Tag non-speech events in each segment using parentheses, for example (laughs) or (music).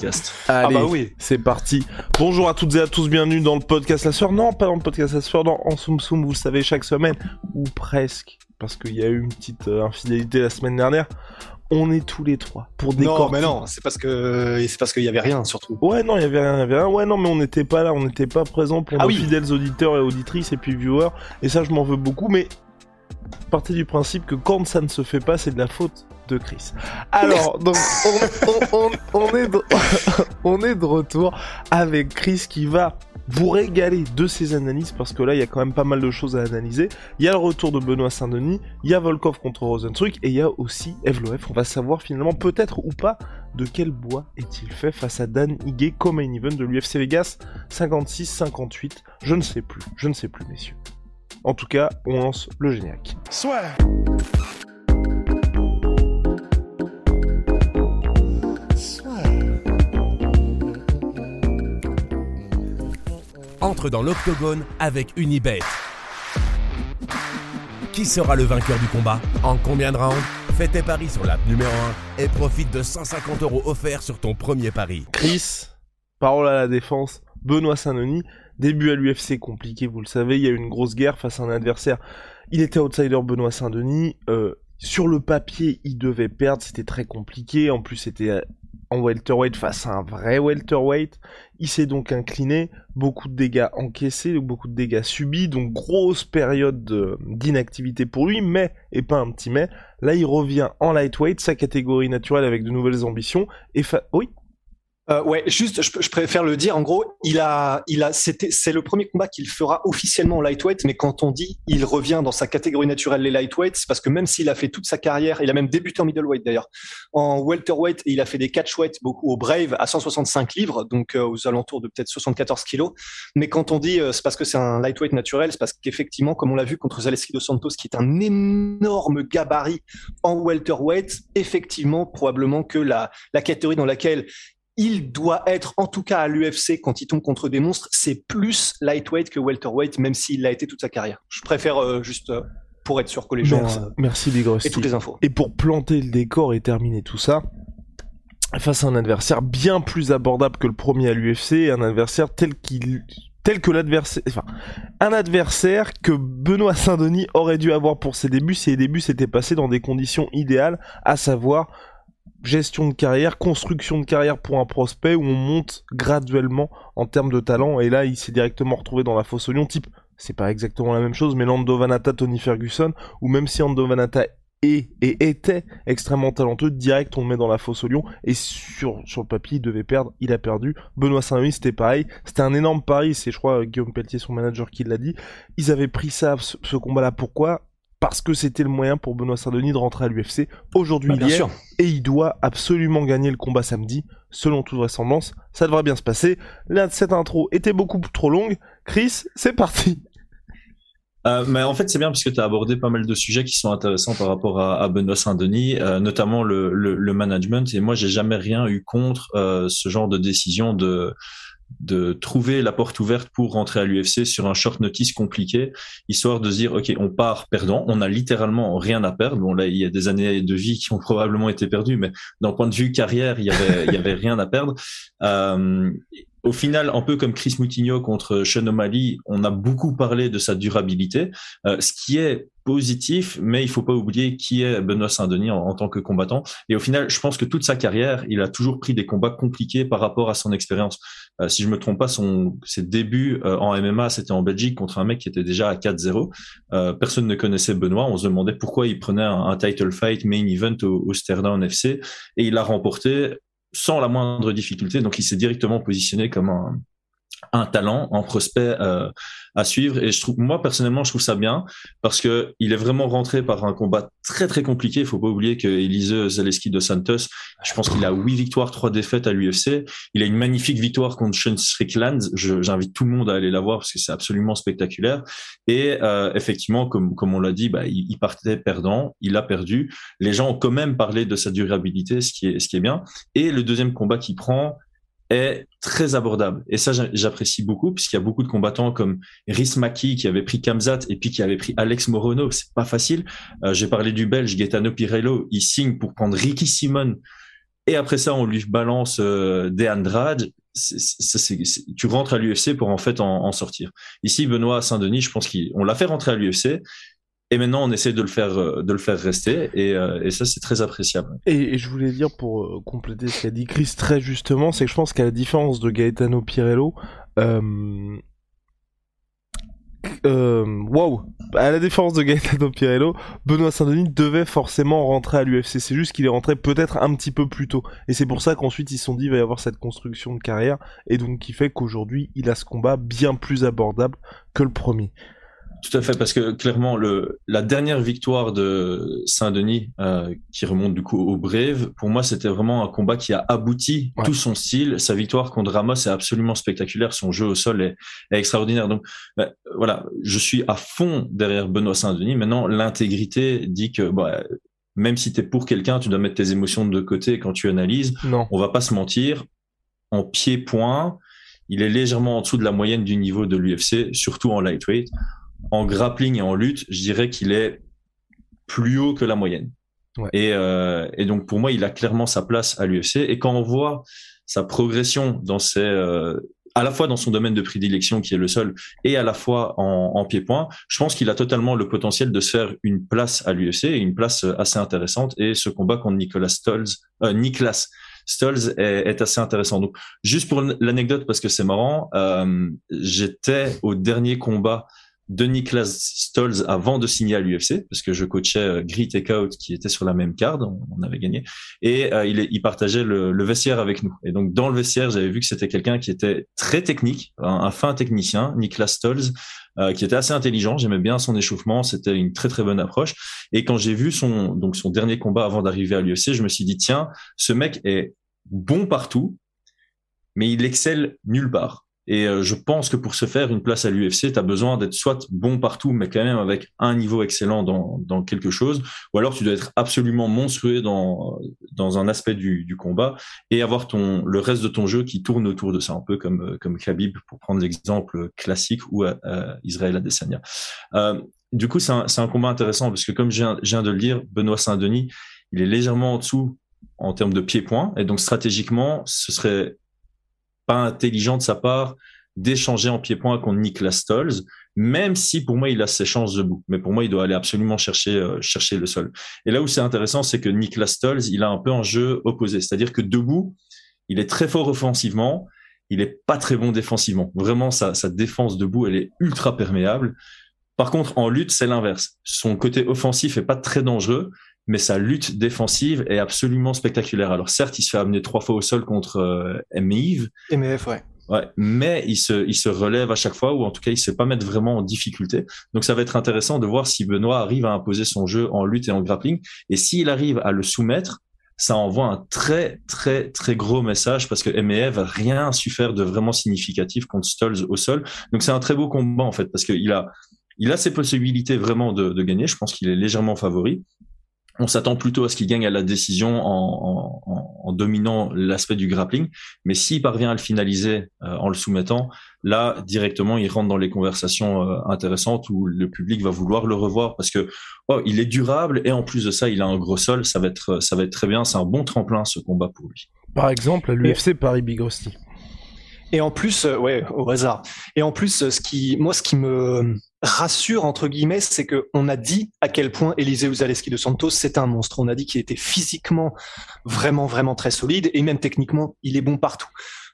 Allez, Ah bah oui. c'est parti. Bonjour à toutes et à tous, bienvenue dans le podcast La Soeur. Non, pas dans le podcast La Soeur, dans En Soum Soum, vous le savez, chaque semaine, ou presque, parce qu'il y a eu une petite euh, infidélité la semaine dernière. On est tous les trois pour Non, décortiquer. mais non, c'est parce que c'est parce qu'il y avait rien surtout. Ouais, non, il y avait rien, il y avait rien. Ouais, non, mais on n'était pas là, on n'était pas présent pour Ah nos oui. fidèles auditeurs et auditrices et puis viewers. Et ça, je m'en veux beaucoup, mais partez du principe que quand ça ne se fait pas, c'est de la faute de Chris. Alors, (laughs) donc, on, on- on- on est de, (laughs) on est de retour avec Chris qui va vous régaler de ses analyses parce que là, il y a quand même pas mal de choses à analyser. Il y a le retour de Benoît Saint-Denis, il y a Volkov contre Rosenstruck et il y a aussi Evloef. On va savoir finalement peut-être ou pas de quel bois est-il fait face à Dan Higuet comme main event de l'UFC Vegas 56-58 Je ne sais plus, je ne sais plus messieurs. En tout cas, on lance le générique. Entre dans l'octogone avec Unibet. Qui sera le vainqueur du combat En combien de rounds Fais tes paris sur l'app numéro 1 et profite de 150 euros offerts sur ton premier pari. Chris, parole à la défense, Benoît Saint-Denis, début à l'UFC compliqué, vous le savez, il y a eu une grosse guerre face à un adversaire. Il était outsider Benoît Saint-Denis, euh, sur le papier, il devait perdre, c'était très compliqué, en plus c'était euh, en welterweight face à un vrai welterweight. Il s'est donc incliné, beaucoup de dégâts encaissés, beaucoup de dégâts subis, donc grosse période de- d'inactivité pour lui, mais, et pas un petit mais, là il revient en lightweight, sa catégorie naturelle avec de nouvelles ambitions, et fa- oui? Euh, ouais, juste, je, préfère le dire. En gros, il a, il a, c'est le premier combat qu'il fera officiellement en lightweight. Mais quand on dit il revient dans sa catégorie naturelle les lightweights, c'est parce que même s'il a fait toute sa carrière, il a même débuté en middleweight d'ailleurs, en welterweight, il a fait des catchweight beaucoup au Brave à 165 livres, donc euh, aux alentours de peut-être 74 kilos. Mais quand on dit euh, c'est parce que c'est un lightweight naturel, c'est parce qu'effectivement, comme on l'a vu contre Zaleski dos Santos, qui est un énorme gabarit en welterweight, effectivement, probablement que la catégorie dans laquelle il doit être, en tout cas à l'UFC, quand il tombe contre des monstres, c'est plus lightweight que welterweight, même s'il l'a été toute sa carrière. Je préfère euh, juste euh, pour être sûr que les gens Merci, euh, merci Big Rusty. aient toutes les infos. Et pour planter le décor et terminer tout ça, face à un adversaire bien plus abordable que le premier à l'UFC, un adversaire tel qu'il tel que l'adversaire enfin un adversaire que Benoît Saint-Denis aurait dû avoir pour ses débuts si les débuts s'étaient passés dans des conditions idéales, à savoir gestion de carrière, construction de carrière pour un prospect où on monte graduellement en termes de talent. Et là il s'est directement retrouvé dans la fosse au lion type c'est pas exactement la même chose mais Lando Vanata Tony Ferguson ou même si Lando Vanata est et était extrêmement talentueux, direct on le met dans la fosse au lion et sur, sur le papier il devait perdre, il a perdu. Benoît Saint-Denis c'était pareil, c'était un énorme pari, c'est je crois Guillaume Pelletier son manager qui l'a dit. Ils avaient pris ça, ce, ce combat-là, pourquoi? Parce que c'était le moyen pour Benoît Saint-Denis de rentrer à l'UFC. Aujourd'hui Bah, il y est et il doit absolument gagner le combat samedi, selon toute vraisemblance. Ça devrait bien se passer. Là, cette intro était beaucoup trop longue. Chris, c'est parti. Euh, mais en fait, c'est bien parce que tu as abordé pas mal de sujets qui sont intéressants par rapport à, à Benoît Saint-Denis, euh, notamment le, le, le management. Et moi, j'ai jamais rien eu contre euh, ce genre de décision de de trouver la porte ouverte pour rentrer à l'UFC sur un short notice compliqué, histoire de se dire ok, on part perdant, on a littéralement rien à perdre. Bon là, il y a des années de vie qui ont probablement été perdues, mais d'un point de vue carrière, il y avait il y avait rien à perdre. Euh, au final, un peu comme Chris Moutinho contre Sean O'Malley, on a beaucoup parlé de sa durabilité, euh, ce qui est positif, mais il faut pas oublier qui est Benoît Saint-Denis en, en, tant que combattant. Et au final, je pense que toute sa carrière, il a toujours pris des combats compliqués par rapport à son expérience. Euh, si je me trompe pas, son ses débuts euh, en MMA, c'était en Belgique contre un mec qui était déjà à 4-0. Euh, personne ne connaissait Benoît. On se demandait pourquoi il prenait un, title fight main event au, au Sterdam FC et il l'a remporté sans la moindre difficulté. Donc, il s'est directement positionné comme un, un talent, un prospect euh, à suivre. Et je trouve, moi personnellement, je trouve ça bien parce que il est vraiment rentré par un combat très très compliqué. Il faut pas oublier que Elise Zaleski de Santos, je pense qu'il a huit victoires, trois défaites à l'UFC. Il a une magnifique victoire contre Sean Strickland. J'invite tout le monde à aller la voir parce que c'est absolument spectaculaire. Et euh, effectivement, comme comme on l'a dit, bah, il, il, partait perdant, il a perdu. Les gens ont quand même parlé de sa durabilité, ce qui est ce qui est bien. Et le deuxième combat qu'il prend, très abordable. Et ça, j'apprécie beaucoup, puisqu'il y a beaucoup de combattants comme Rhys Maki qui avait pris Kamzat et puis qui avait pris Alex Morono. C'est pas facile. Euh, J'ai parlé du Belge Gaetano Pirello. Il signe pour prendre Ricky Simon. Et après ça, on lui balance euh, des Andrade. tu rentres à l'UFC pour en fait en, sortir. Ici, Benoît Saint-Denis, je pense qu'on l'a fait rentrer à l'UFC. Et maintenant, on essaie de le faire, euh, de le faire rester, et, euh, et ça, c'est très appréciable. Et, je voulais dire pour euh, compléter ce qu'a dit Chris très justement, c'est que je pense qu'à la différence de Gaetano Pirello, euh, euh, wow, à la différence de Gaetano Pirello, Benoît Saint-Denis devait forcément rentrer à l'UFC. C'est juste qu'il est rentré peut-être un petit peu plus tôt. Et c'est pour ça qu'ensuite ils se sont dit il va y avoir cette construction de carrière. Et donc qui fait qu'aujourd'hui il a ce combat bien plus abordable que le premier. Tout à fait, parce que clairement, le, la dernière victoire de Saint-Denis, euh, qui remonte du coup au Brave, pour moi, c'était vraiment un combat qui a abouti tout son style. Sa victoire contre Ramos est absolument spectaculaire. Son jeu au sol est, est extraordinaire. Donc, bah, voilà, je suis à fond derrière Benoît Saint-Denis. Maintenant, l'intégrité dit que bah, même si tu es pour quelqu'un, tu dois mettre tes émotions de côté quand tu analyses. Non. On va pas se mentir. En pied-point, il est légèrement en dessous de la moyenne du niveau de l'UFC, surtout en lightweight en grappling et en lutte, je dirais qu'il est plus haut que la moyenne. Ouais. Et, euh, et, donc pour moi, il a clairement sa place à l'UFC. Et quand on voit sa progression dans ses, euh, à la fois dans son domaine de prédilection qui est le seul, et à la fois en, en pied-point, je pense qu'il a totalement le potentiel de se faire une place à l'UFC et une place assez intéressante. Et ce combat contre Nicolas Stolz, euh, Niklas Stolz est, est, assez intéressant. Donc juste pour l'anecdote parce que c'est marrant, euh, j'étais au dernier combat de Niklas Stolz avant de signer à l'UFC, parce que je coachais euh, Takeout qui était sur la même carte, on, avait gagné, et euh, il, partageait le, le, vestiaire avec nous. Et donc dans le vestiaire, j'avais vu que c'était quelqu'un qui était très technique, un, un fin technicien, Niklas Stolz, euh, qui était assez intelligent. J'aimais bien son échauffement, c'était une très très bonne approche. Et quand j'ai vu son donc son dernier combat avant d'arriver à l'UFC, je me suis dit tiens, ce mec est bon partout, mais il excelle nulle part. Et euh, je pense que pour se faire une place à l'UFC, tu as besoin d'être soit bon partout, mais quand même avec un niveau excellent dans, dans quelque chose, ou alors tu dois être absolument monstrueux dans, dans un aspect du, du combat et avoir ton, le reste de ton jeu qui tourne autour de ça, un peu comme, euh, comme Khabib, pour prendre l'exemple classique, ou euh, Israël Adesanya. Euh, du coup, c'est un, un, combat intéressant parce que comme je viens, je viens de le dire, Benoît Saint-Denis, il est légèrement en dessous en termes de pied-point, et donc stratégiquement, ce serait pas intelligent de sa part d'échanger en pied-point contre Niklas Stolz, même si pour moi il a ses chances debout. Mais pour moi, il doit aller absolument chercher euh, chercher le sol. Et là où c'est intéressant, c'est que Niklas Stolz, il a un peu un jeu opposé, c'est-à-dire que debout, il est très fort offensivement, il est pas très bon défensivement. Vraiment, sa, sa défense debout, elle est ultra perméable. Par contre, en lutte, c'est l'inverse. Son côté offensif est pas très dangereux, mais sa lutte défensive est absolument spectaculaire. Alors certes, il se fait amener trois fois au sol contre euh. MEF, ouais. Ouais, mais il se, il se relève à chaque fois, ou en tout cas, il ne sait pas mettre vraiment en difficulté. Donc, ça va être intéressant de voir si Benoît arrive à imposer son jeu en lutte et en grappling. Et s'il arrive à le soumettre, ça envoie un très, très, très gros message parce que MEF a rien su faire de vraiment significatif contre Stolz au sol. Donc, c'est un très beau combat, en fait, parce qu'il a, il a ses possibilités vraiment de, de gagner. Je pense qu'il est légèrement favori on s'attend plutôt à ce qu'il gagne à la décision en, en, en dominant l'aspect du grappling. Mais s'il parvient à le finaliser euh, en le soumettant, là, directement, il rentre dans les conversations euh, intéressantes où le public va vouloir le revoir parce que oh, il est durable et en plus de ça, il a un gros sol. Ça va être, ça va être très bien. C'est un bon tremplin ce combat pour lui. Par exemple, l'UFC Paris Big Rusty. Et en plus, euh, ouais, au hasard. Et en plus, ce qui, moi, ce qui me rassure entre guillemets, c'est que on a dit à quel point Eliseu Zaleski de Santos c'est un monstre. On a dit qu'il était physiquement vraiment vraiment très solide et même techniquement il est bon partout.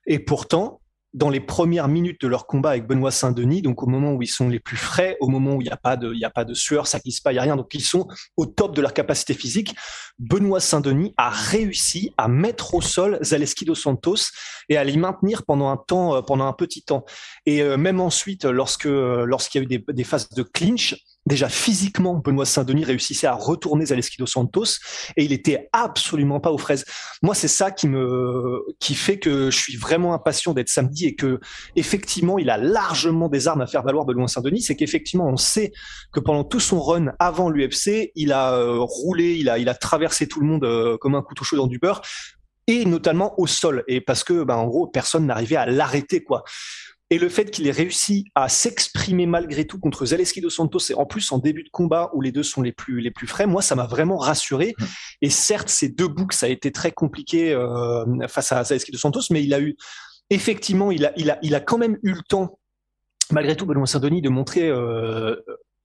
Et pourtant, dans les premières minutes de leur combat avec Benoît Saint-Denis, donc au moment où ils sont les plus frais, au moment où il n'y a pas de, a pas de sueur, ça glisse pas, il y a rien, donc ils sont au top de leur capacité physique. Benoît Saint-Denis a réussi à mettre au sol Zaleski dos Santos et à l'y maintenir pendant un temps, euh, pendant un petit temps. Et euh, même ensuite, lorsque lorsqu'il y a eu des phases de clinch, déjà physiquement, Benoît Saint-Denis réussissait à retourner Zaleski dos Santos et il était absolument pas aux fraises. Moi, c'est ça qui me, qui fait que je suis vraiment impatient d'être samedi et que, effectivement, il a largement des armes à faire valoir Benoît Saint-Denis. C'est qu'effectivement, on sait que pendant tout son run avant l'UFC, il a euh, roulé, il a, il a traversé tout le monde euh, comme un couteau chaud dans du beurre et notamment au sol et parce que ben en gros personne n'arrivait à l'arrêter quoi et le fait qu'il ait réussi à s'exprimer malgré tout contre Zaleski dos Santos, et en plus en début de combat où les deux sont les plus les plus frais, moi ça m'a vraiment rassuré. Mmh. Et certes, ces deux boucs, ça a été très compliqué euh, face à Zaleski dos Santos, mais il a eu effectivement, il a il a il a quand même eu le temps malgré tout, Benoît Saint-Denis de montrer euh,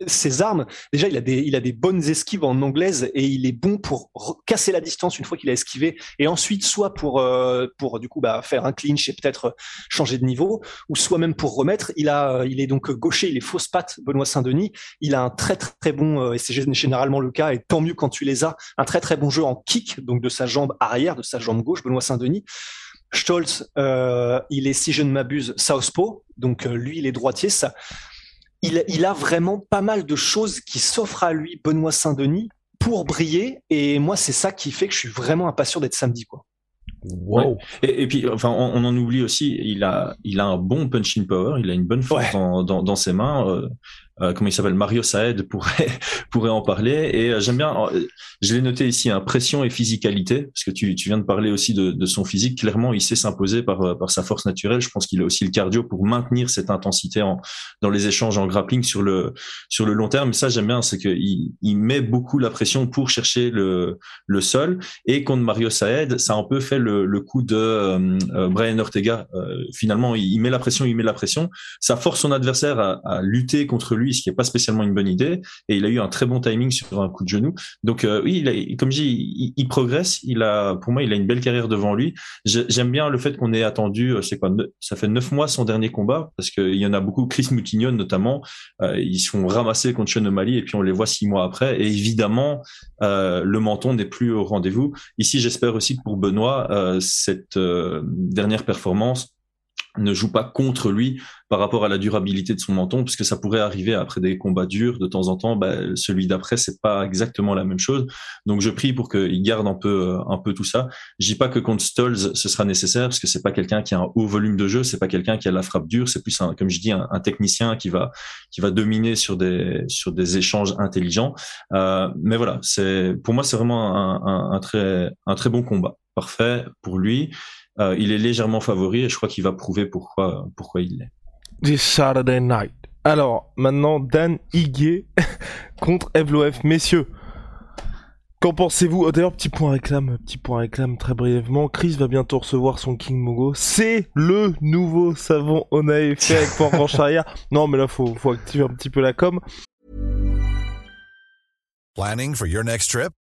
ses armes, déjà, il a des, il a des bonnes esquives en anglaise et il est bon pour casser la distance une fois qu'il a esquivé et ensuite soit pour, euh, pour du coup, bah, faire un clinch et peut-être changer de niveau ou soit même pour remettre. Il a, il est donc gaucher, il est fausse patte, Benoît Saint-Denis. Il a un très, très, bon, euh, et c'est généralement le cas et tant mieux quand tu les as, un très, très bon jeu en kick, donc de sa jambe arrière, de sa jambe gauche, Benoît Saint-Denis. Stolz, euh, il est, si je ne m'abuse, southpaw, donc lui, il est droitier. Ça, il, a vraiment pas mal de choses qui s'offrent à lui, Benoît Saint-Denis, pour briller. Et moi, c'est ça qui fait que je suis vraiment impatient d'être samedi, quoi. Wow. Et, puis, enfin, on, en oublie aussi, il a, il a un bon punching power, il a une bonne force dans, dans, ses mains. Euh, euh, comment il s'appelle Mario Saed pourrait (laughs) pourrait en parler. Et euh, j'aime bien euh, je l'ai noté ici hein, pression et physicalité parce que tu, tu viens de parler aussi de, de son physique. Clairement il sait s'imposer par par sa force naturelle. Je pense qu'il a aussi le cardio pour maintenir cette intensité en dans les échanges en grappling sur le sur le long terme. Et ça j'aime bien c'est que il, il met beaucoup la pression pour chercher le le sol. Et contre Mario Saed ça a un peu fait le, le coup de Brian Ortega. Finalement il, met la pression il met la pression. Ça force son adversaire à, à lutter contre lui ce qui n'est pas spécialement une bonne idée. Et il a eu un très bon timing sur un coup de genou. Donc euh, oui, comme je dis, il, progresse. Il a, pour moi, il a une belle carrière devant lui. J'aime bien le fait qu'on ait attendu. Euh, c'est quoi Ça fait neuf mois son dernier combat parce qu'il y en a beaucoup. Chris Moutignon notamment, euh, ils sont ramassés contre Sean O'Malley et puis on les voit six mois après. Et évidemment, le menton n'est plus au rendez-vous. Ici, j'espère aussi que pour Benoît, cette dernière performance ne joue pas contre lui par rapport à la durabilité de son menton, puisque ça pourrait arriver après des combats durs de temps en temps. Bah, celui d'après, c'est pas exactement la même chose. Donc, je prie pour qu'il garde un peu, un peu tout ça. Je dis pas que contre Stolz, ce sera nécessaire, parce que c'est pas quelqu'un qui a un haut volume de jeu, c'est pas quelqu'un qui a la frappe dure, c'est plus un, comme je dis, un, technicien qui va, qui va dominer sur des, sur des échanges intelligents. Euh, mais voilà, c'est, pour moi, c'est vraiment un, un, un très, un très bon combat. Parfait pour lui. Euh, il est légèrement favori et je crois qu'il va prouver pourquoi, pourquoi il l'est. This Saturday night. Alors, maintenant, Dan Higuet (laughs) contre Evloef. Messieurs, qu'en pensez-vous oh, D'ailleurs, petit point réclame, petit point réclame très brièvement. Chris va bientôt recevoir son King Mogo. C'est le nouveau savon Onae fait avec en arrière. (laughs) Non, mais là, faut, faut activer un petit peu la com. Planning for your next trip?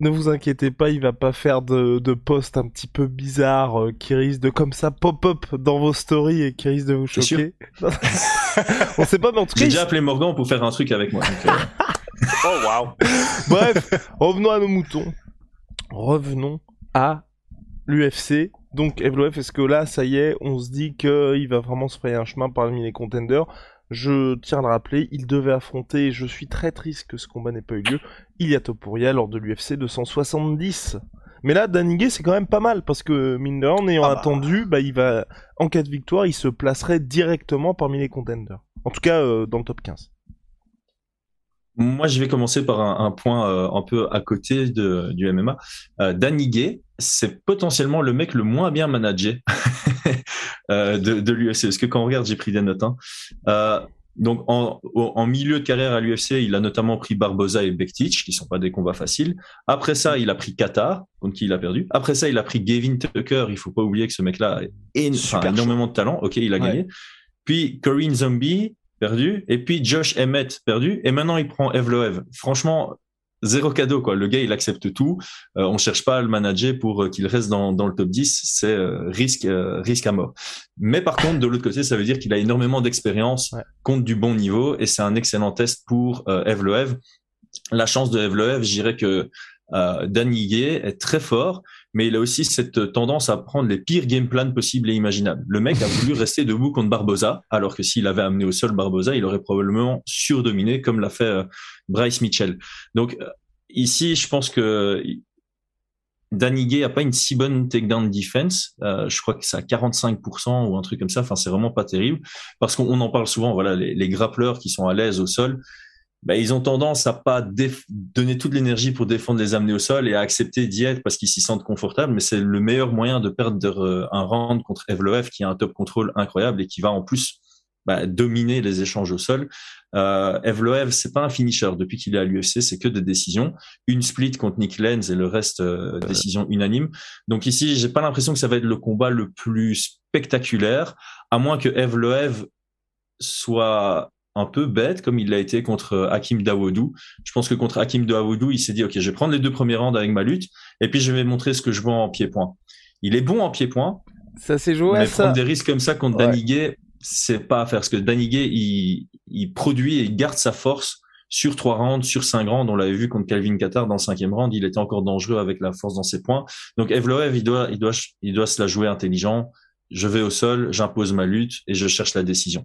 Ne vous inquiétez pas, il va pas faire de, de posts un petit peu bizarres euh, qui risquent de comme ça pop-up dans vos stories et qui risquent de vous choquer. (laughs) On sait pas, mais en tout cas. J'ai déjà appelé Morgan pour faire un truc avec moi. Euh. (laughs) oh waouh. Bref, revenons à nos moutons. Revenons à l'UFC. Donc, Evloef, est-ce que là, ça y est, on se dit qu'il va vraiment se frayer un chemin parmi les contenders? Je tiens à le rappeler, il devait affronter, et je suis très triste que ce combat n'ait pas eu lieu, Ilia Topuria lors de l'UFC 270. Mais là, Daniguet, c'est quand même pas mal, parce que mine de en ayant ah bah. attendu, bah, il va, en cas de victoire, il se placerait directement parmi les contenders. En tout cas, euh, dans le top 15. Moi, je vais commencer par un, point euh, un peu à côté de, du MMA. Euh, Danny c'est potentiellement le mec le moins bien managé (laughs) euh, de, de l'UFC. Parce que quand on regarde, j'ai pris des notes. Hein. Euh, donc en, en, milieu de carrière à l'UFC, il a notamment pris Barboza et Bektic, qui sont pas des combats faciles. Après ça, il a pris Qatar, contre qui il a perdu. Après ça, il a pris Gavin Tucker. Il faut pas oublier que ce mec-là a énormément de talent. Ok, il a gagné. Puis Corinne Zombie, perdu. Et puis Josh Emmett, perdu. Et maintenant, il prend Evloev. Franchement, zéro cadeau quoi. Le gars il accepte tout. Euh, on cherche pas à le manager pour euh, qu'il reste dans, dans, le top 10. C'est euh, risque euh, risque à mort. Mais par contre de l'autre côté ça veut dire qu'il a énormément d'expérience contre du bon niveau et c'est un excellent test pour euh, Evloev. La chance de Evloev, je dirais que euh, Danny Gay est très fort, mais il a aussi cette tendance à prendre les pires game plans possibles et imaginables. Le mec a voulu (laughs) rester debout contre Barbosa, alors que s'il avait amené au sol Barbosa, il aurait probablement surdominé, comme l'a fait euh, Bryce Mitchell. Donc euh, ici, je pense que Danny Gay a pas une si bonne takedown defense. Euh, je crois que c'est à 45% ou un truc comme ça. Enfin, c'est vraiment pas terrible parce qu'on en parle souvent. Voilà, les, les grappleurs qui sont à l'aise au sol, bah, ils ont tendance à pas donner toute l'énergie pour défendre les amener au sol et à accepter d'y être parce qu'ils s'y sentent confortables. Mais c'est le meilleur moyen de perdre un round contre Evloev qui a un top control incroyable et qui va en plus bah, dominer les échanges au sol. Euh, Evloev, c'est pas un finisher. Depuis qu'il est à l'UFC, c'est que des décisions. Une split contre Nick Lenz et le reste euh, décision unanime. Donc ici, j'ai pas l'impression que ça va être le combat le plus spectaculaire, à moins que Evloev soit un peu bête comme il l'a été contre euh, Hakim Dawoudou. Je pense que contre Hakim Dawoudou, il s'est dit, OK, je vais prendre les deux premiers rounds avec ma lutte et puis je vais montrer ce que je vois en pied-point. Il est bon en pied-point. Ça s'est joué mais à prendre des risques comme ça contre Danny Gay, c'est pas à faire. Parce que Danny Gay, il, il produit et il garde sa force sur trois rounds, sur cinq rounds. On l'avait vu contre Calvin Qatar dans le cinquième round. Il était encore dangereux avec la force dans ses points. Donc Evloev, il doit, il doit, il doit se la jouer intelligent. Je vais au sol, j'impose ma lutte et je cherche la décision.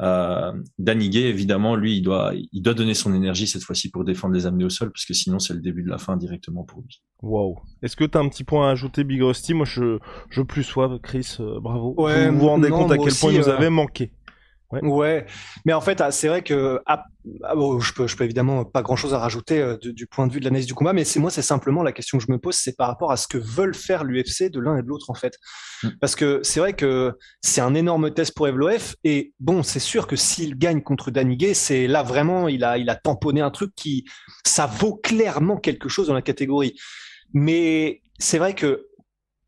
Euh, Danny évidemment, lui, il doit, il doit donner son énergie cette fois-ci pour défendre les amener au sol, parce que sinon, c'est le début de la fin directement pour lui. Wow. Est-ce que tu as un petit point à ajouter, Big Rusty? Moi, je, je plus sois, Chris, euh, bravo. Ouais, vous vous rendez compte à quel point il nous euh, avait manqué. Ouais. mais en fait, ah, c'est vrai que ah, ah, je, peux, je peux évidemment pas grand-chose à rajouter euh, du point de vue de l'analyse du combat, mais c'est moi, c'est simplement la question que je me pose, c'est par rapport à ce que veulent faire l'UFC de l'un et de l'autre en fait, mm. parce que c'est vrai que c'est un énorme test pour Evloef, et bon, c'est sûr que s'il gagne contre Danigay, c'est là vraiment, il a, il a tamponné un truc qui, ça vaut clairement quelque chose dans la catégorie, mais c'est vrai que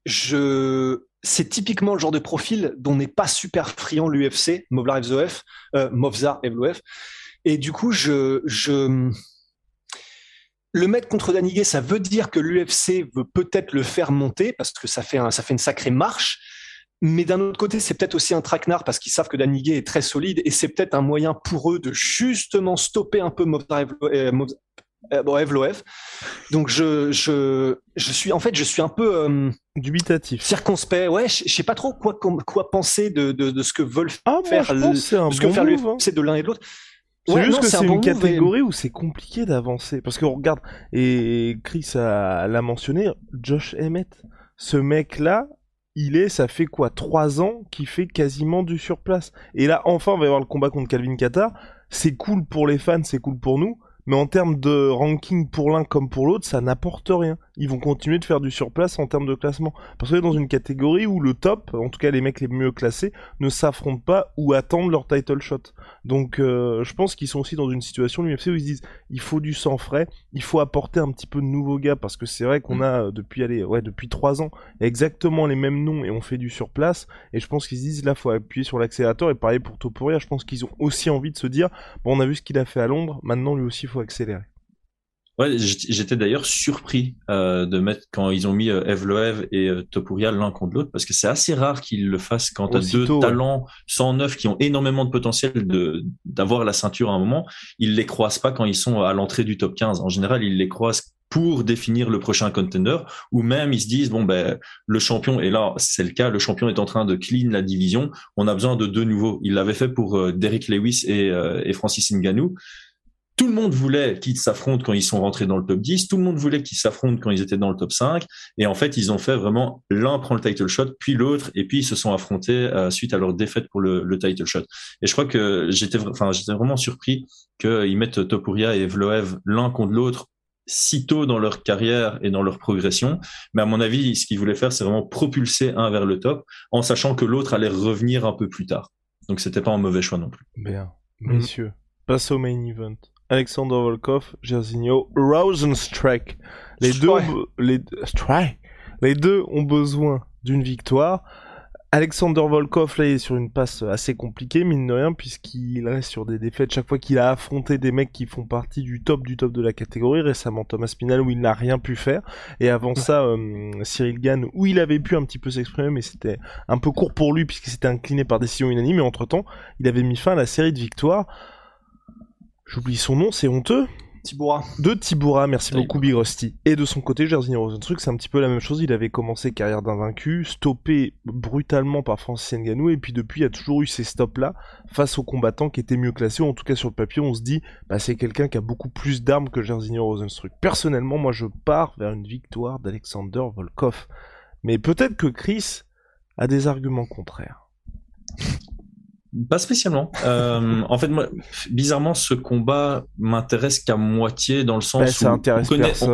je c'est typiquement le genre de profil dont n'est pas super friand l'UFC, Movlar FZOF, euh, Movzar Evloef. Et du coup, je, je, le mettre contre Daniguet, ça veut dire que l'UFC veut peut-être le faire monter parce que ça fait, un, ça fait une sacrée marche. Mais d'un autre côté, c'est peut-être aussi un traquenard parce qu'ils savent que Daniguet est très solide et c'est peut-être un moyen pour eux de justement stopper un peu Movzar euh, bon, Evloef. Donc je, je, je suis en fait je suis un peu euh, dubitatif, circonspect. Ouais, je, sais pas trop quoi quoi penser de, de, de ce que veulent ah, faire, moi, ce que faire l'UFC hein. de l'un et de l'autre. C'est juste que c'est une catégorie où c'est compliqué d'avancer parce que regarde et Chris l'a mentionné, Josh Emmett, ce mec là. Il est, ça fait quoi, trois ans qu'il fait quasiment du surplace. Et là, enfin, on va y avoir le combat contre Calvin Qatar. C'est cool pour les fans, c'est cool pour nous mais en termes de ranking pour l'un comme pour l'autre, ça n'apporte rien. Ils vont continuer de faire du surplace en termes de classement. Parce que dans une catégorie où le top, en tout cas les mecs les mieux classés, ne s'affrontent pas ou attendent leur title shot. Donc euh, je pense qu'ils sont aussi dans une situation, l'UFC, où ils se disent, il faut du sang frais, il faut apporter un petit peu de nouveaux gars, parce que c'est vrai qu'on mm. a euh, depuis, allez, ouais, depuis trois ans, exactement les mêmes noms et on fait du surplace. Et je pense qu'ils se disent, là, faut appuyer sur l'accélérateur. Et pareil pour Topuria, je pense qu'ils ont aussi envie de se dire, bon, on a vu ce qu'il a fait à Londres, maintenant lui aussi, faut accélérer. Ouais, j'étais d'ailleurs surpris euh, de mettre quand ils ont mis euh, Evloev et euh, Topuria l'un contre l'autre parce que c'est assez rare qu'ils le fassent quand tu as deux talents 109 qui ont énormément de potentiel de d'avoir la ceinture à un moment, ils les croisent pas quand ils sont à l'entrée du top 15. En général, ils les croisent pour définir le prochain contender ou même ils se disent bon ben le champion et là c'est le cas le champion est en train de clean la division on a besoin de deux nouveaux. Il l'avait fait pour euh, Derek Lewis et, et Francis Ngannou tout le monde voulait qu'ils s'affrontent quand ils sont rentrés dans le top 10, tout le monde voulait qu'ils s'affrontent quand ils étaient dans le top 5, et en fait, ils ont fait vraiment l'un prend le title shot, puis l'autre, et puis ils se sont affrontés euh, suite à leur défaite pour le, le, title shot. Et je crois que j'étais, enfin, j'étais vraiment surpris qu'ils mettent Topuria et Vloev l'un contre l'autre si tôt dans leur carrière et dans leur progression. Mais à mon avis, ce qu'ils voulaient faire, c'est vraiment propulser un vers le top, en sachant que l'autre allait revenir un peu plus tard. Donc c'était pas un mauvais choix non plus. Bien, messieurs, passe au main event. Alexander Volkov, Jairzinho, Rosenstruck. Les deux, les, les deux ont besoin d'une victoire. Alexander Volkov là il est sur une passe assez compliquée mine de rien puisqu'il reste sur des défaites chaque fois qu'il a affronté des mecs qui font partie du top du top de la catégorie. Récemment Thomas Pinal où il n'a rien pu faire. Et avant ça euh, Cyril Gann où il avait pu un petit peu s'exprimer mais c'était un peu court pour lui puisqu'il s'était incliné par décision unanime. Et entre temps il avait mis fin à la série de victoires j'oublie son nom c'est honteux Tiboura. De Tiboura, merci beaucoup Big Rusty. Et de son côté, Jerzy Rosenstruck, c'est un petit peu la même chose. Il avait commencé carrière d'invaincu, stoppé brutalement par Francis Ngannou, et puis depuis, il y a toujours eu ces stops-là face aux combattants qui étaient mieux classés. En tout cas, sur le papier, on se dit, bah, c'est quelqu'un qui a beaucoup plus d'armes que Jerzy Rosenstruck. Personnellement, moi, je pars vers une victoire d'Alexander Volkov. Mais peut-être que Chris a des arguments contraires. Pas spécialement. Euh, (laughs) en fait, moi, bizarrement, ce combat m'intéresse qu'à moitié dans le sens bah, où on connaît, (laughs)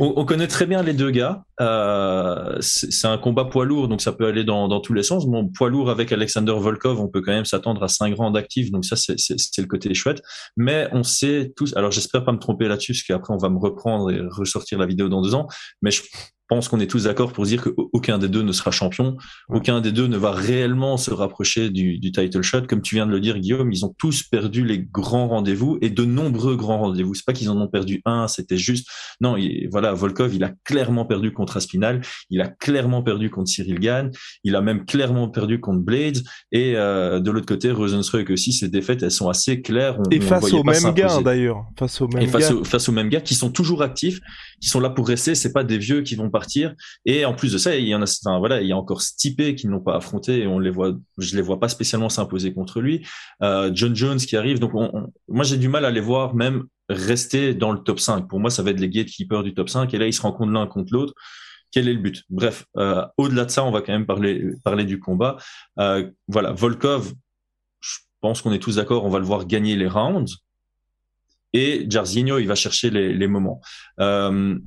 on, connaît, très bien les deux gars. Euh, c'est un combat poids lourd, donc ça peut aller dans, dans tous les sens. Bon, poids lourd avec Alexander Volkov, on peut quand même s'attendre à 5 grands d'actifs, donc ça c'est le côté chouette. Mais on sait tous, alors j'espère pas me tromper là-dessus, parce qu'après on va me reprendre et ressortir la vidéo dans deux ans, mais je pense qu'on est tous d'accord pour dire qu'aucun des deux ne sera champion, aucun des deux ne va réellement se rapprocher du, du, title shot. Comme tu viens de le dire, Guillaume, ils ont tous perdu les grands rendez-vous et de nombreux grands rendez-vous. C'est pas qu'ils en ont perdu un, c'était juste. Non, voilà, Volkov, il a clairement perdu contre Aspinal, il a clairement perdu contre Cyril Gann, il a même clairement perdu contre Blades. Et euh, de l'autre côté, Rosenstruck aussi, ses défaites, elles sont assez claires. et face aux mêmes gars d'ailleurs, face aux mêmes et face, face aux mêmes gars qui sont toujours actifs, qui sont là pour rester. C'est pas des vieux qui vont partir. Et en plus de ça, il y en a, enfin, voilà, il y a encore Stipe qui n'ont pas affronté et on les voit, je les vois pas spécialement s'imposer contre lui. Euh, John Jones qui arrive. Donc, moi, j'ai du mal à les voir même rester dans le top 5. Pour moi, ça va être les gatekeepers du top 5. Et là, ils se rencontrent l'un contre l'autre. Quel est le but? Bref, euh, au-delà de ça, on va quand même parler, parler du combat. Euh, voilà, Volkov, je pense qu'on est tous d'accord, on va le voir gagner les rounds. Et Jairzinho, il va chercher les, les moments. Euh,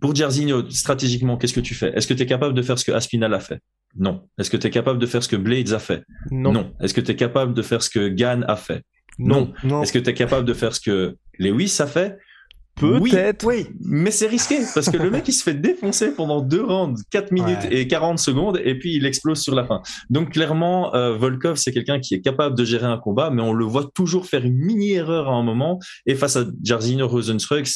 pour Jairzinho, stratégiquement, qu'est-ce que tu fais? Est-ce que tu es capable de faire ce que Aspinal a fait? Non. Est-ce que tu es capable de faire ce que Blades a fait? Non. Est-ce que tu es capable de faire ce que Gann a fait? Non. Est-ce que tu es capable de faire ce que Lewis a fait? Peut-être. Oui, mais c'est risqué parce que le mec il se fait défoncer pendant deux rounds, 4 minutes et 40 secondes et puis il explose sur la fin. Donc clairement, euh, Volkov c'est quelqu'un qui est capable de gérer un combat, mais on le voit toujours faire une mini erreur à un moment et face à Jairzinho Rosenstruck,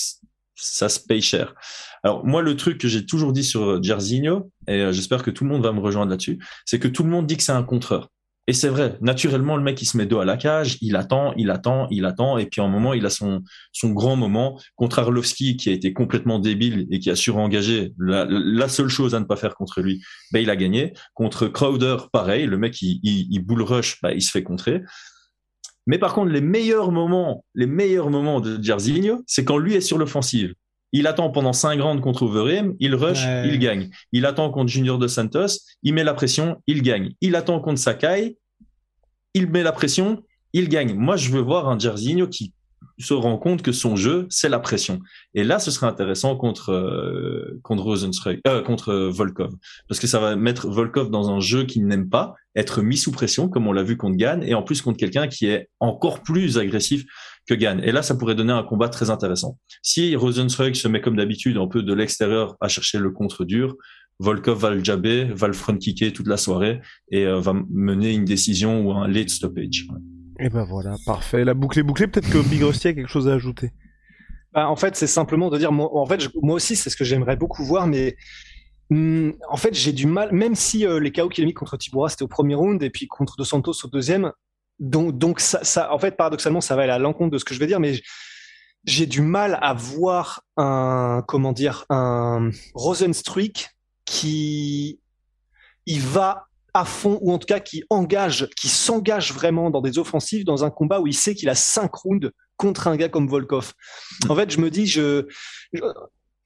ça se paye cher. Alors moi, le truc que j'ai toujours dit sur Jairzinho, et euh, j'espère que tout le monde va me rejoindre là-dessus, c'est que tout le monde dit que c'est un contreur. Et c'est vrai, naturellement, le mec, il se met dos à la cage, il attend, il attend, il attend, et puis à un moment, il a son, son grand moment. Contre Arlovski, qui a été complètement débile et qui a surengagé, la, la seule chose à ne pas faire contre lui, ben, il a gagné. Contre Crowder, pareil, le mec, il, il, il rush, ben, il se fait contrer. Mais par contre, les meilleurs moments, les meilleurs moments de Jairzinho, c'est quand lui est sur l'offensive. Il attend pendant cinq rounds contre Overeem, il rush, il gagne. Il attend contre Junior de Santos, il met la pression, il gagne. Il attend contre Sakai, il met la pression, il gagne. Moi, je veux voir un Jairzinho qui se rend compte que son jeu, c'est la pression. Et là, ce serait intéressant contre euh, contre Rosenstruck, euh, contre Volkov, parce que ça va mettre Volkov dans un jeu qu'il n'aime pas, être mis sous pression, comme on l'a vu contre Gann, et en plus contre quelqu'un qui est encore plus agressif que Gann. Et là, ça pourrait donner un combat très intéressant. Si Rosenstruck se met comme d'habitude un peu de l'extérieur à chercher le contre dur, Volkov va le jabber, va le front kicker toute la soirée et euh, va mener une décision ou un late stoppage. Et ben voilà, parfait. La boucle est bouclée. Peut-être que Big Rusty a quelque chose à ajouter. Bah, en fait, c'est simplement de dire, moi, en fait, moi aussi, c'est ce que j'aimerais beaucoup voir, mais hmm, en fait, j'ai du mal, même si euh, les KO qu'il a mis contre Tibura, c'était au premier round, et puis contre Dos Santos au deuxième, donc, ça, en fait, paradoxalement, ça va aller à l'encontre de ce que je vais dire, mais j'ai du mal à voir un, comment dire, un qui, il va à fond, ou en tout cas qui engage, qui s'engage vraiment dans des offensives, dans un combat où il sait qu'il a cinq rounds contre un gars comme Volkov. En fait, je me dis,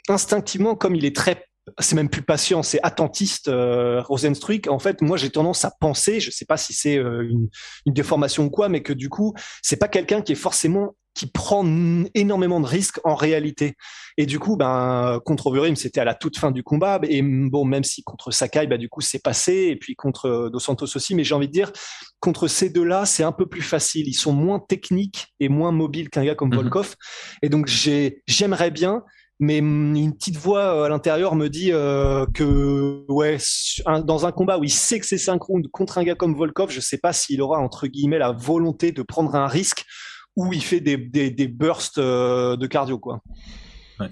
instinctivement, comme il est très c'est même plus patient, c'est attentiste, euh, Rosenstruck. En fait, moi, j'ai tendance à penser, je sais pas si c'est euh, une, une, déformation ou quoi, mais que du coup, c'est pas quelqu'un qui est forcément qui prend énormément de risques en réalité. Et du coup, ben, contre Overeem, c'était à la toute fin du combat. Et bon, même si contre Sakai, bah, du coup, c'est passé. Et puis contre euh, Dos Santos aussi. Mais j'ai envie de dire, contre ces deux-là, c'est un peu plus facile. Ils sont moins techniques et moins mobiles qu'un gars comme mhm. Volkov. Et donc, j'aimerais bien mais une petite voix euh, à l'intérieur me dit euh, que ouais dans un combat où il sait que c'est synchrone contre un gars comme Volkov je sais pas s'il aura entre guillemets la volonté de prendre un risque où il fait des, des, des bursts euh, de cardio quoi. Ouais.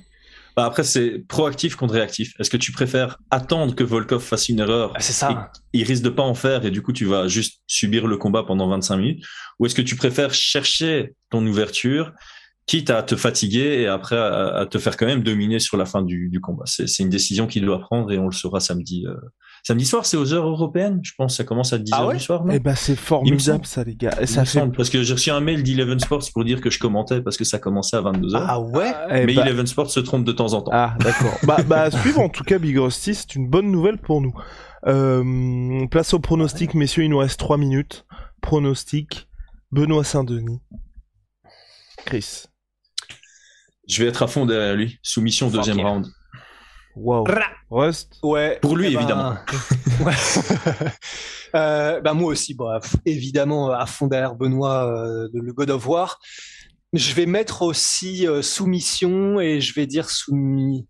bah après c'est proactif contre réactif. Est-ce que tu préfères attendre que Volkov fasse une erreur ah, c'est ça. il risque de pas en faire et du coup tu vas juste subir le combat pendant 25 minutes? Ou est-ce que tu préfères chercher ton ouverture quitte à te fatiguer et après à, te faire quand même dominer sur la fin du, combat. C'est une décision qu'il doit prendre et on le saura samedi. Euh, samedi soir, c'est aux heures européennes, je pense. Ça commence à 10h ah du soir. Eh ben c'est formidable ça, les gars. Et ça fait... parce que j'ai reçu un mail d'Eleven Sports pour dire que je commentais parce que ça commençait à 22h. Ah ouais? Eh Mais bah... Eleven Sports se trompe de temps en temps. Ah d'accord. bah, bah suivre en tout cas Big Rusty, c'est une bonne nouvelle pour nous. Euh, place au pronostic, messieurs. Il nous reste 3 minutes. Pronostic. Benoît Saint-Denis. Chris. Je vais être à fond derrière lui. Soumission deuxième round. Wow. Rust Ouais. Pour lui, eh ben, évidemment. (laughs) ouais. euh, bah moi aussi, bref, évidemment, à fond derrière Benoît, euh, le God of War. Je vais mettre aussi euh, soumission et je vais dire soumis.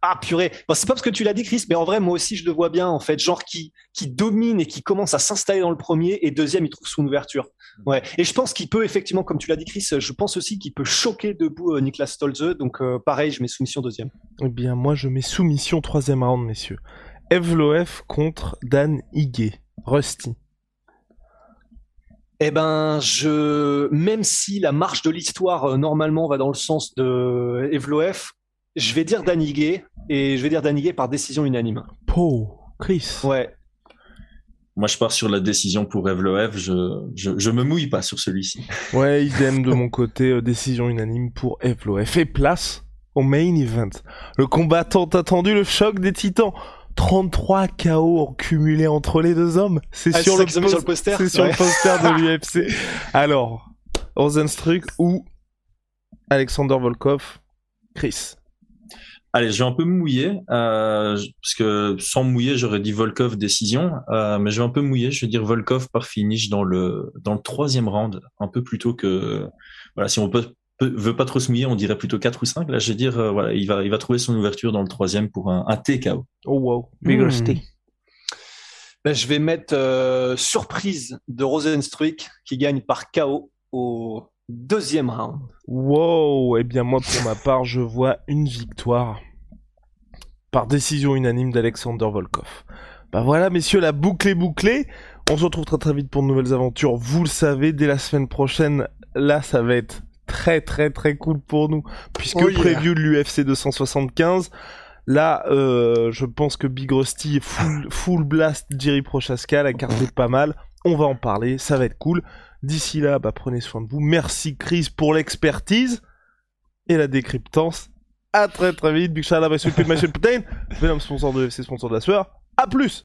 Ah purée, bon, c'est pas parce que tu l'as dit Chris, mais en vrai moi aussi je le vois bien en fait, genre qui qui domine et qui commence à s'installer dans le premier et deuxième il trouve son ouverture. Ouais. Et je pense qu'il peut effectivement, comme tu l'as dit Chris, je pense aussi qu'il peut choquer debout euh, Niklas Stolze. Donc euh, pareil, je mets soumission deuxième. Eh bien moi je mets soumission troisième round messieurs. Evloef contre Dan Higuet. Rusty. Eh ben, je, même si la marche de l'histoire euh, normalement va dans le sens de Evloef, je vais dire Danigué et je vais dire Danigué par décision unanime. Po, Chris. Ouais. Moi, je pars sur la décision pour Evloev. Je, je, je me mouille pas sur celui-ci. Ouais, idem de (laughs) mon côté. Euh, décision unanime pour Evloev. Et place au main event. Le combattant attendu, le choc des titans. 33 KO cumulés entre les deux hommes. C'est ah, sur, le poster. C'est sur le poster de (laughs) l'UFC. Alors, Rosenstruck ou Alexander Volkov, Chris. Allez, je vais un peu mouiller, euh, parce que sans mouiller, j'aurais dit Volkov décision, euh, mais je vais un peu mouiller, je vais dire Volkov par finish dans le dans le troisième round, un peu plus tôt que voilà, si on peut, veut pas trop se mouiller, on dirait plutôt 4 ou 5. Là, je vais dire euh, voilà, il va il va trouver son ouverture dans le troisième pour un, un TKO. Oh wow, big hmm. ben, je vais mettre euh, surprise de Rosenstruik qui gagne par KO au deuxième round. Wow, et eh bien moi pour ma part, je vois une victoire par décision unanime d'Alexander Volkov. Bah voilà messieurs, la boucle est bouclée. On se retrouve très très vite pour de nouvelles aventures. Vous le savez, dès la semaine prochaine, là ça va être très très très cool pour nous puisque oh preview de l'UFC 275. Là, euh, je pense que Big Rusty full, full blast Jerry Prochaska, la carte est pas mal. On va en parler, ça va être cool. D'ici là, bah, prenez soin de vous. Merci Chris pour l'expertise et la décryptance. À très très vite. Big shout out à Protein. Venom sponsor de FC, sponsor de la sueur. À plus